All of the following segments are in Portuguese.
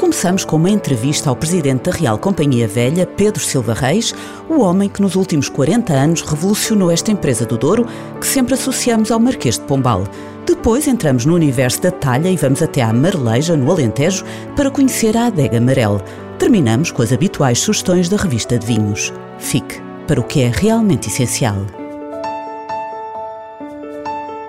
Começamos com uma entrevista ao presidente da Real Companhia Velha, Pedro Silva Reis, o homem que nos últimos 40 anos revolucionou esta empresa do Douro, que sempre associamos ao Marquês de Pombal. Depois entramos no universo da talha e vamos até à Marleja, no Alentejo, para conhecer a adega Amarel. Terminamos com as habituais sugestões da revista de vinhos. Fique para o que é realmente essencial.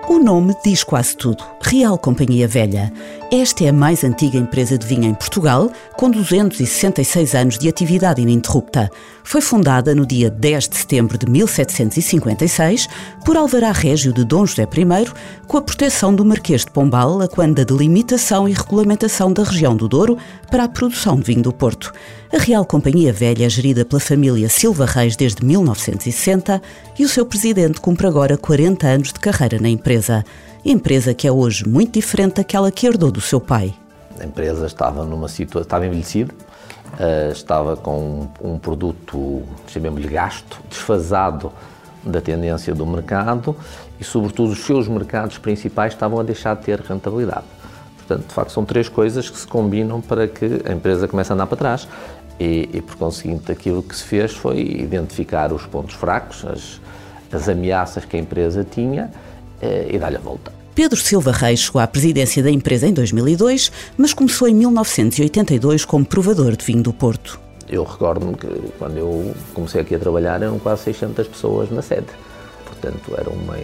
O nome diz quase tudo. Real Companhia Velha. Esta é a mais antiga empresa de vinho em Portugal, com 266 anos de atividade ininterrupta. Foi fundada no dia 10 de setembro de 1756 por Alvará Régio de Dom José I, com a proteção do Marquês de Pombal, a quando da delimitação e regulamentação da região do Douro para a produção de vinho do Porto. A Real Companhia Velha é gerida pela família Silva Reis desde 1960 e o seu presidente cumpre agora 40 anos de carreira na empresa empresa que é hoje muito diferente daquela que herdou do seu pai. A empresa estava numa situação, estava envelhecida, uh, estava com um produto, chamemos-lhe gasto, desfasado da tendência do mercado e, sobretudo, os seus mercados principais estavam a deixar de ter rentabilidade. Portanto, de facto, são três coisas que se combinam para que a empresa comece a andar para trás. E, e por conseguinte, aquilo que se fez foi identificar os pontos fracos, as, as ameaças que a empresa tinha eh, e dar-lhe a volta. Pedro Silva Reis chegou à presidência da empresa em 2002, mas começou em 1982 como provador de vinho do Porto. Eu recordo-me que quando eu comecei aqui a trabalhar eram quase 600 pessoas na sede. Portanto, era uma,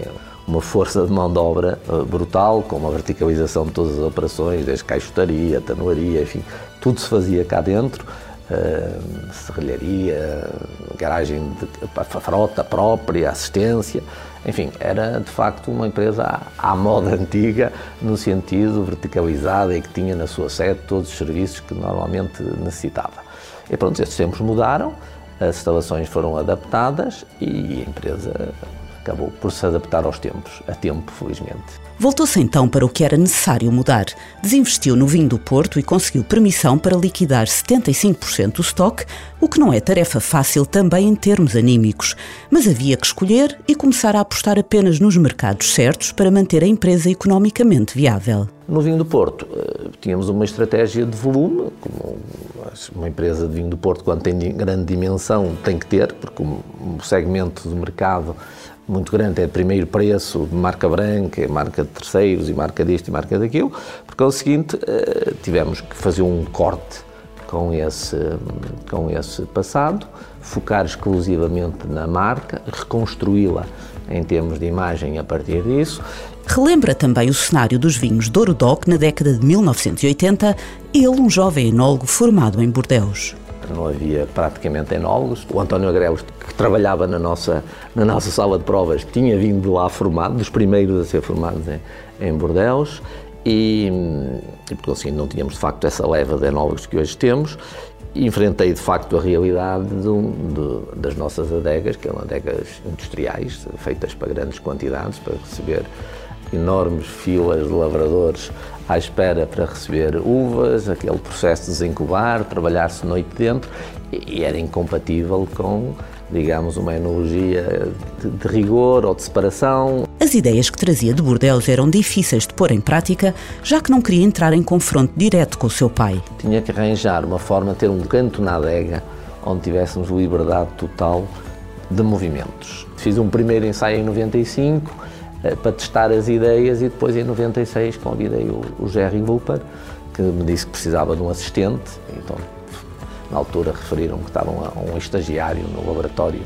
uma força de mão de obra eh, brutal, com uma verticalização de todas as operações, desde caixotaria, tanuaria, enfim, tudo se fazia cá dentro. Uh, serralharia, garagem de frota própria, assistência. Enfim, era de facto uma empresa à, à moda antiga, no sentido verticalizada e que tinha na sua sede todos os serviços que normalmente necessitava. E pronto, estes tempos mudaram, as instalações foram adaptadas e a empresa acabou por se adaptar aos tempos, a tempo, felizmente. Voltou-se então para o que era necessário mudar. Desinvestiu no vinho do Porto e conseguiu permissão para liquidar 75% do estoque, o que não é tarefa fácil também em termos anímicos. Mas havia que escolher e começar a apostar apenas nos mercados certos para manter a empresa economicamente viável. No vinho do Porto, eh, tínhamos uma estratégia de volume, como uma empresa de vinho do Porto, quando tem grande dimensão, tem que ter, porque o segmento do mercado muito grande, é primeiro preço de marca branca, marca de terceiros e marca disto e marca daquilo, porque é o seguinte, eh, tivemos que fazer um corte com esse, com esse passado, focar exclusivamente na marca, reconstruí-la em termos de imagem a partir disso. Relembra também o cenário dos vinhos Douro Doc na década de 1980, ele um jovem enólogo formado em Bordeus não havia praticamente enólogos. O António Agrelos, que trabalhava na nossa, na nossa sala de provas, tinha vindo lá formado, dos primeiros a ser formados em, em Bordeus, e, e por assim não tínhamos de facto essa leva de enólogos que hoje temos. Enfrentei de facto a realidade de, de, das nossas adegas, que eram adegas industriais, feitas para grandes quantidades, para receber enormes filas de lavradores à espera para receber uvas, aquele processo de desencubar, trabalhar-se noite dentro, e era incompatível com, digamos, uma enologia de, de, rigor ou de separação. As ideias que trazia de Bordeaux eram difíceis de pôr em prática, já que não queria entrar em confronto direto com o seu pai. Tinha que arranjar uma forma de ter um canto na adega onde tivéssemos liberdade total de movimentos. Fiz um primeiro ensaio em 95 eh, para testar as ideias e depois em 96 convidei o, o Jerry Looper, que me disse que precisava de um assistente, então na altura referiram que estavam a um estagiário no laboratório,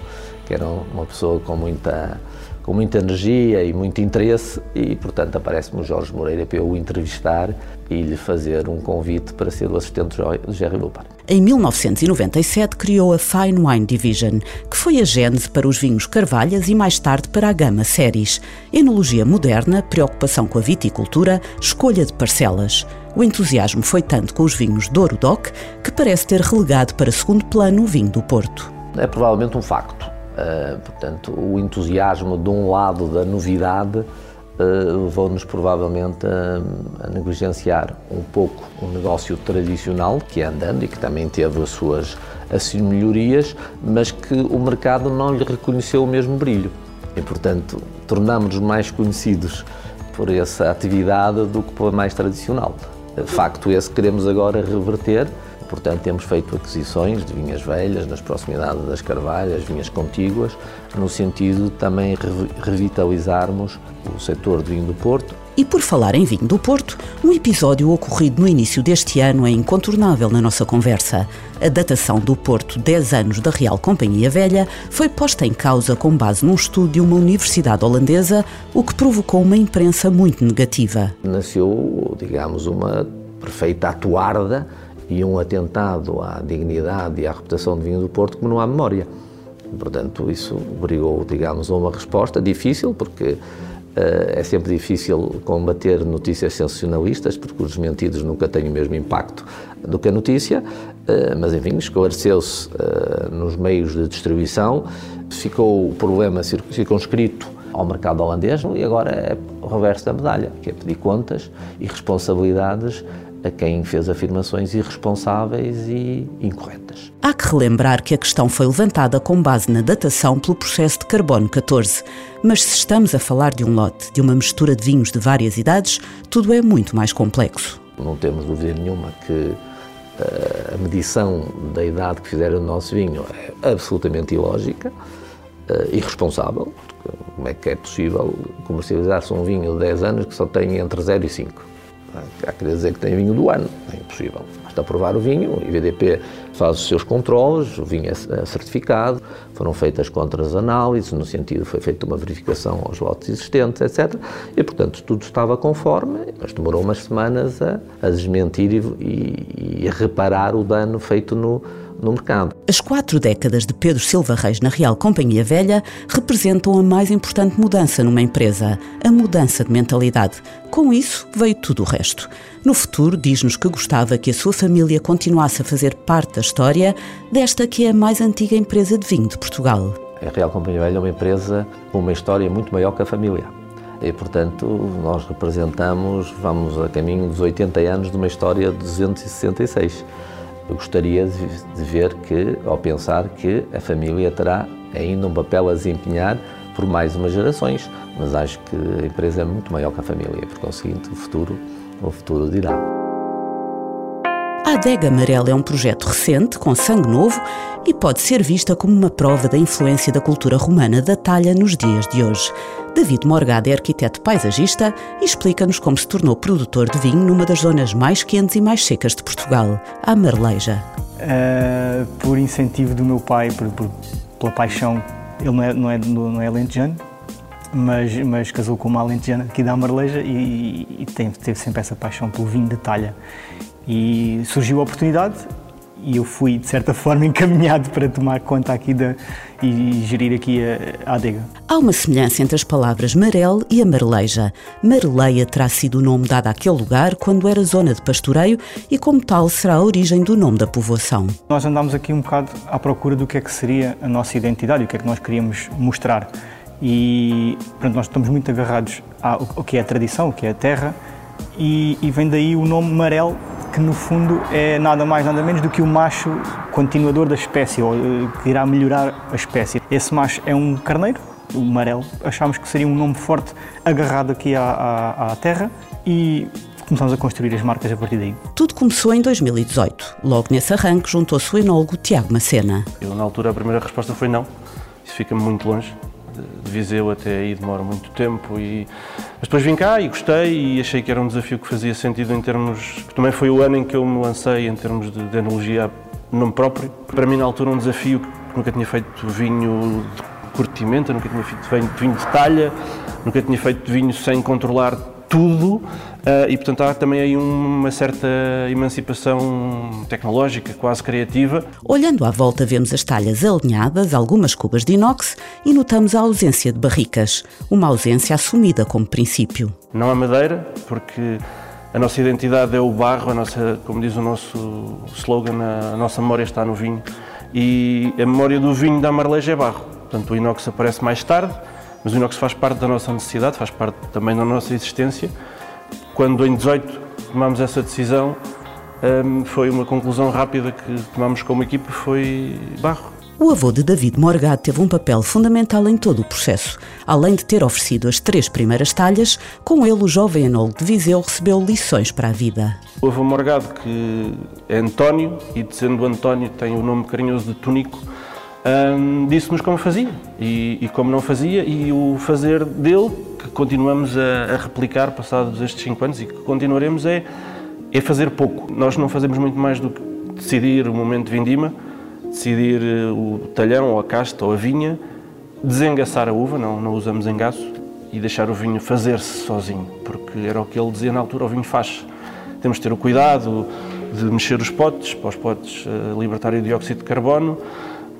que era uma pessoa com muita com muita energia e muito interesse e, portanto, aparece-me o Jorge Moreira para eu o entrevistar e lhe fazer um convite para ser o assistente de Jerry Lupar. Em 1997 criou a Fine Wine Division, que foi a gênese para os vinhos Carvalhas e mais tarde para a gama Séries. Enologia moderna, preocupação com a viticultura, escolha de parcelas. O entusiasmo foi tanto com os vinhos Douro Doc que parece ter relegado para segundo plano o vinho do Porto. É provavelmente um facto Uh, portanto, o entusiasmo de um lado da novidade levou-nos provavelmente a, a, negligenciar um pouco o negócio tradicional que é andando e que também teve as suas assim, melhorias, mas que o mercado não lhe reconheceu o mesmo brilho. E, portanto, tornamos-nos mais conhecidos por essa atividade do que por mais tradicional. Facto esse que queremos agora reverter Portanto, temos feito aquisições de vinhas velhas nas proximidades das carvalhas, vinhas contíguas, no sentido de também revitalizarmos o setor do vinho do Porto. E por falar em vinho do Porto, um episódio ocorrido no início deste ano é incontornável na nossa conversa. A datação do Porto 10 anos da Real Companhia Velha foi posta em causa com base num estudo de uma universidade holandesa, o que provocou uma imprensa muito negativa. Nasceu, digamos, uma perfeita atuarda e um atentado à dignidade e à reputação do vinho do Porto como não há memória. Portanto, isso obrigou, digamos, a uma resposta difícil, porque uh, é sempre difícil combater notícias sensacionalistas, porque os mentidos nunca têm o mesmo impacto do que a notícia, uh, mas enfim, esclareceu-se uh, nos meios de distribuição, ficou o problema circunscrito ao mercado holandês e agora é reverso da medalha, que é pedir contas e responsabilidades a quem fez afirmações irresponsáveis e incorretas. Há que relembrar que a questão foi levantada com base na datação pelo processo de carbono 14. Mas se estamos a falar de um lote, de uma mistura de vinhos de várias idades, tudo é muito mais complexo. Não temos dúvida nenhuma que eh, a medição da idade que fizeram o nosso vinho é absolutamente ilógica, irresponsável. Como é que é possível comercializar-se um vinho de 10 anos que só tem entre 0 e 5? Há que dizer que tem vinho do ano, é impossível. Basta provar o vinho, o IVDP faz os seus controles, o vinho é, é certificado, foram feitas contra-análises, no sentido foi feita uma verificação aos lotes existentes, etc. E, portanto, tudo estava conforme, mas demorou umas semanas a, a desmentir e, e, e a reparar o dano feito no, no mercado. As quatro décadas de Pedro Silva Reis na Real Companhia Velha representam a mais importante mudança numa empresa, a mudança de mentalidade. Com isso veio tudo o resto. No futuro, diz-nos que gostava que a sua família continuasse a fazer parte da história desta que é a mais antiga empresa de vinho de Portugal. A Real Companhia Velha é uma empresa com uma história muito maior que a família. E, portanto, nós representamos, vamos a caminho dos 80 anos de uma história de 266. Eu gostaria de ver que, ao pensar que a família terá ainda um papel a desempenhar por mais umas gerações, mas acho que a empresa é muito maior que a família, por conseguinte, o futuro, o futuro dirá. Adega Amarela é um projeto recente, com sangue novo, e pode ser vista como uma prova da influência da cultura romana da talha nos dias de hoje. David Morgado é arquiteto paisagista e explica-nos como se tornou produtor de vinho numa das zonas mais quentes e mais secas de Portugal, a Marleja. Uh, por incentivo do meu pai, por, por, pela paixão, ele não é, não é, não é mas, mas casou com uma alentejana aqui da Marleja e, e, teve sempre essa paixão pelo vinho de talha. E surgiu a oportunidade e eu fui, de certa forma, encaminhado para tomar conta aqui da, e gerir aqui a, a adega. Há uma semelhança entre as palavras Marel e a Marleja. Marleia terá sido o nome dado àquele lugar quando era zona de pastoreio e, como tal, será a origem do nome da povoação. Nós andámos aqui um bocado à procura do que é que seria a nossa identidade o que é que nós queríamos mostrar. E pronto, nós estamos muito agarrados ao que é a tradição, o que é a terra, e, e vem daí o nome Marel, que no fundo é nada mais nada menos do que o macho continuador da espécie, ou eh, que irá melhorar a espécie. Esse macho é um carneiro, o amarelo. Achámos que seria um nome forte agarrado aqui à, à, à terra e começámos a construir as marcas a partir daí. Tudo começou em 2018. Logo nesse arranque juntou-se o enólogo Tiago Macena. Eu, na altura, a primeira resposta foi não. Isso fica muito longe de Viseu até aí demora muito tempo e mas depois vim cá e gostei e achei que era um desafio que fazia sentido em termos também foi o ano em que eu me lancei em termos de, de enologia nome próprio. Para mim na altura um desafio que nunca tinha feito vinho de curtimento nunca tinha feito vinho de talha nunca tinha feito vinho sem controlar tudo uh, e, portanto, há também aí uma certa emancipação tecnológica, quase criativa. Olhando à volta, vemos as talhas alinhadas, algumas cubas de inox e notamos a ausência de barricas, uma ausência assumida como princípio. Não há madeira, porque a nossa identidade é o barro, a nossa, como diz o nosso slogan, a nossa memória está no vinho. E a memória do vinho da Marleja é barro. Portanto, o inox aparece mais tarde, mas o inox faz parte da nossa necessidade, faz parte também da nossa existência. Quando em 18 tomamos essa decisão, hum, foi uma conclusão rápida que tomamos como equipe, foi barro. O avô de David Morgado teve um papel fundamental em todo o processo. Além de ter oferecido as três primeiras talhas, com ele o jovem enólogo de Viseu recebeu lições para a vida. O avô Morgado, que é António, e sendo António tem o nome carinhoso de Tonico, hum, disse-nos como fazia e, e, como não fazia, e o fazer dele, que continuamos a, a replicar passados estes cinco anos e que continuaremos, é, é fazer pouco. Nós não fazemos muito mais do que decidir o momento de vindima, decidir eh, o talhão ou a casta ou a vinha, desengaçar a uva, não, não usamos engaço, e deixar o vinho fazer-se sozinho, porque era o que ele dizia na altura, o vinho faz. Temos de ter o cuidado de mexer os potes, para os potes uh, libertarem o dióxido de carbono,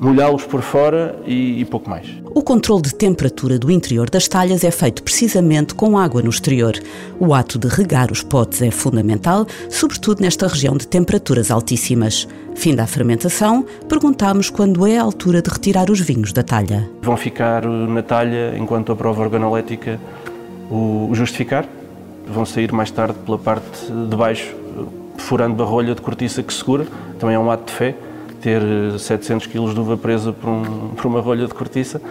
molhá-los por fora e, e, pouco mais. O controle de temperatura do interior das talhas é feito precisamente com água no exterior. O ato de regar os potes é fundamental, sobretudo nesta região de temperaturas altíssimas. Fim da fermentação, perguntamos quando é a altura de retirar os vinhos da talha. Vão ficar na talha, enquanto a prova organoléptica o justificar. Vão sair mais tarde pela parte de baixo, furando a rolha de cortiça que segura. Também é um ato de fé ter 700 kg de uva presa por, um, por uma rolha de cortiça,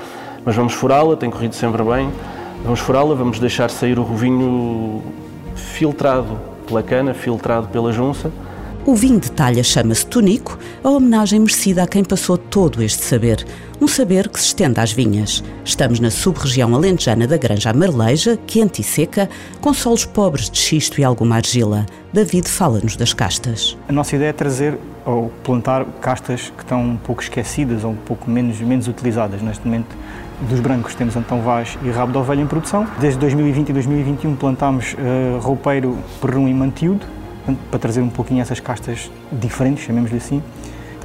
mas vamos furá-la, tem corrido sempre bem. Vamos furá-la, vamos deixar sair o vinho filtrado pela cana, filtrado pela junça. O vinho de talha chama-se Tonico, a homenagem merecida a quem passou todo este saber. Um saber que se estende às vinhas. Estamos na sub-região alentejana da Granja Marleja, quente e seca, com solos pobres de xisto e alguma argila. David fala-nos das castas. A nossa ideia é trazer ou plantar castas que estão um pouco esquecidas ou um pouco menos, menos utilizadas neste momento. Dos brancos temos Antão Vaz e Rabo de Ovelha em produção. Desde 2020 e 2021 plantámos uh, roupeiro, perrum e mantiúdo, para trazer um pouquinho essas castas diferentes, chamemos-lhe assim.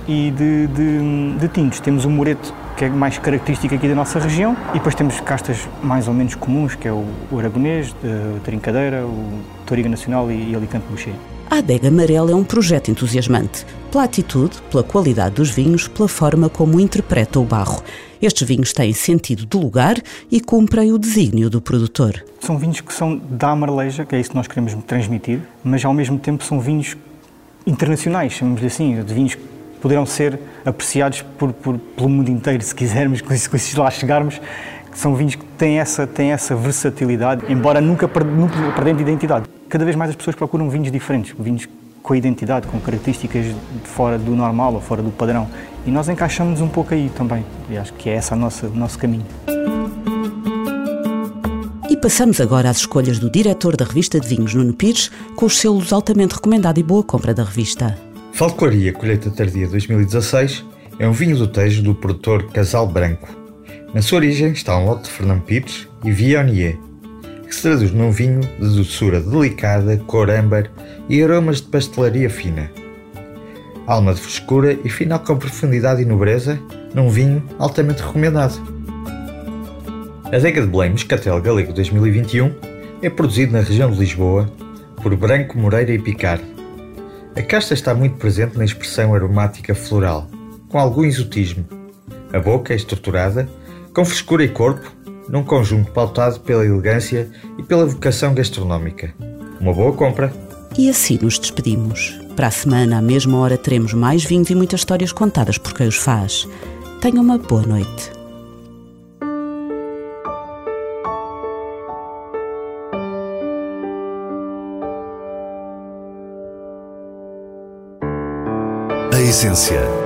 E de, de, de tintos temos o moreto, que é mais característico aqui da nossa região, e depois temos castas mais ou menos comuns, que é o, o aragonês, a trincadeira, o toriga nacional e, e alicante boucher. A adega amarela é um projeto entusiasmante, pela atitude, pela qualidade dos vinhos, pela forma como interpreta o barro. Estes vinhos têm sentido de lugar e cumprem o desígnio do produtor. São vinhos que são da Amareleja, que é isso que nós queremos transmitir, mas ao mesmo tempo são vinhos internacionais, chamamos-lhe assim, de vinhos que poderão ser apreciados por, por, pelo mundo inteiro, se quisermos, se lá chegarmos, são vinhos que têm essa, têm essa versatilidade, embora nunca, nunca perdendo identidade cada vez mais as pessoas procuram vinhos diferentes, vinhos com identidade, com características fora do normal ou fora do padrão. E nós encaixamos um pouco aí também. E acho que é esse o nosso caminho. E passamos agora às escolhas do diretor da revista de vinhos, Nuno Pires, com os selos altamente recomendado e boa compra da revista. Falcoaria Colheita Tardia 2016 é um vinho do Tejo do produtor Casal Branco. Na sua origem está um lote de Fernando Pires e Vionier, que se traduz num vinho de doçura delicada, cor âmbar e aromas de pastelaria fina. Alma de frescura e final com profundidade e nobreza, num vinho altamente recomendado. A Adega de Belém Moscatel Galego 2021 é produzido na região de Lisboa por Branco Moreira e Picard. A casta está muito presente na expressão aromática floral, com algum exotismo. A boca é estruturada, com frescura e corpo, num conjunto pautado pela elegância e pela vocação gastronómica. Uma boa compra! E assim nos despedimos. Para a semana, à mesma hora, teremos mais vinhos e muitas histórias contadas por quem os faz. Tenha uma boa noite. A essência